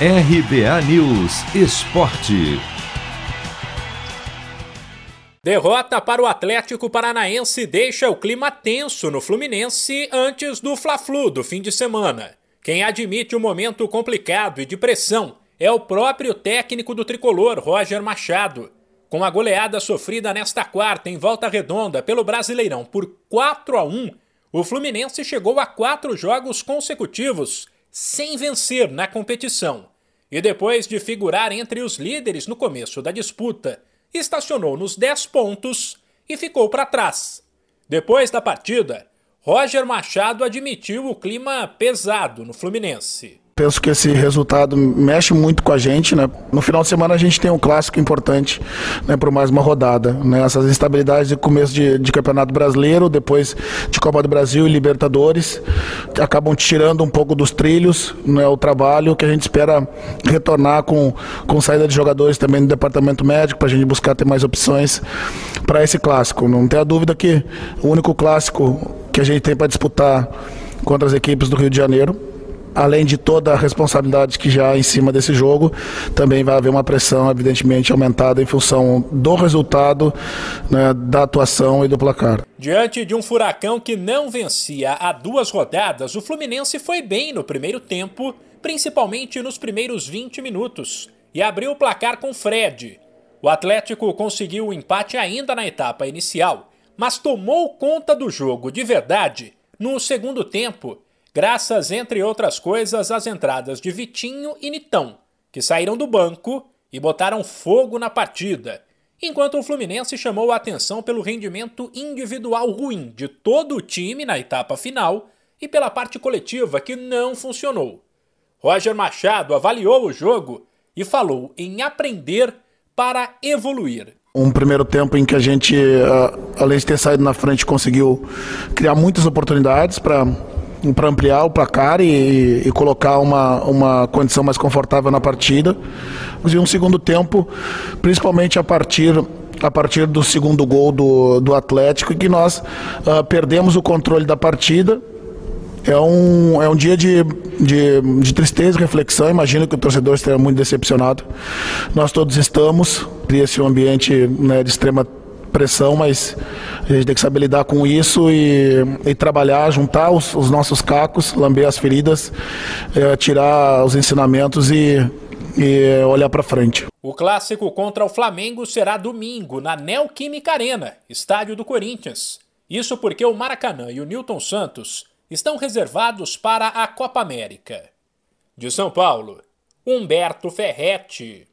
RBA News Esporte. Derrota para o Atlético Paranaense deixa o clima tenso no Fluminense antes do Fla-Flu do fim de semana. Quem admite o um momento complicado e de pressão é o próprio técnico do tricolor, Roger Machado. Com a goleada sofrida nesta quarta em volta redonda pelo Brasileirão por 4 a 1, o Fluminense chegou a quatro jogos consecutivos sem vencer na competição. E depois de figurar entre os líderes no começo da disputa, estacionou nos 10 pontos e ficou para trás. Depois da partida, Roger Machado admitiu o clima pesado no Fluminense. Penso que esse resultado mexe muito com a gente, né? No final de semana a gente tem um clássico importante, né, por mais uma rodada, né? Essas instabilidades de começo de, de Campeonato Brasileiro, depois de Copa do Brasil e Libertadores, acabam tirando um pouco dos trilhos, né, o trabalho que a gente espera retornar com, com saída de jogadores também no departamento médico para a gente buscar ter mais opções para esse clássico. Não tenha dúvida que o único clássico que a gente tem para disputar contra as equipes do Rio de Janeiro além de toda a responsabilidade que já há em cima desse jogo, também vai haver uma pressão, evidentemente, aumentada em função do resultado, né, da atuação e do placar. Diante de um furacão que não vencia há duas rodadas, o Fluminense foi bem no primeiro tempo, principalmente nos primeiros 20 minutos, e abriu o placar com Fred. O Atlético conseguiu o empate ainda na etapa inicial, mas tomou conta do jogo de verdade no segundo tempo graças, entre outras coisas, às entradas de Vitinho e Nitão, que saíram do banco e botaram fogo na partida, enquanto o Fluminense chamou a atenção pelo rendimento individual ruim de todo o time na etapa final e pela parte coletiva que não funcionou. Roger Machado avaliou o jogo e falou em aprender para evoluir. Um primeiro tempo em que a gente, ah, além de ter saído na frente, conseguiu criar muitas oportunidades para para ampliar o placar e, e, colocar uma, uma condição mais confortável na partida. E um segundo tempo, principalmente a partir a partir do segundo gol do, do Atlético, e que nós uh, perdemos o controle da partida. É um, é um dia de, de, de tristeza e reflexão. Imagino que o torcedor esteja muito decepcionado. Nós todos estamos. Cria-se um ambiente né, de extrema pressão, mas a gente tem que saber lidar com isso e, e trabalhar, juntar os, os, nossos cacos, lamber as feridas, é, tirar os ensinamentos e, e olhar para frente. O clássico contra o Flamengo será domingo na Neoquímica Arena, estádio do Corinthians. Isso porque o Maracanã e o Newton Santos estão reservados para a Copa América. De São Paulo, Humberto Ferretti.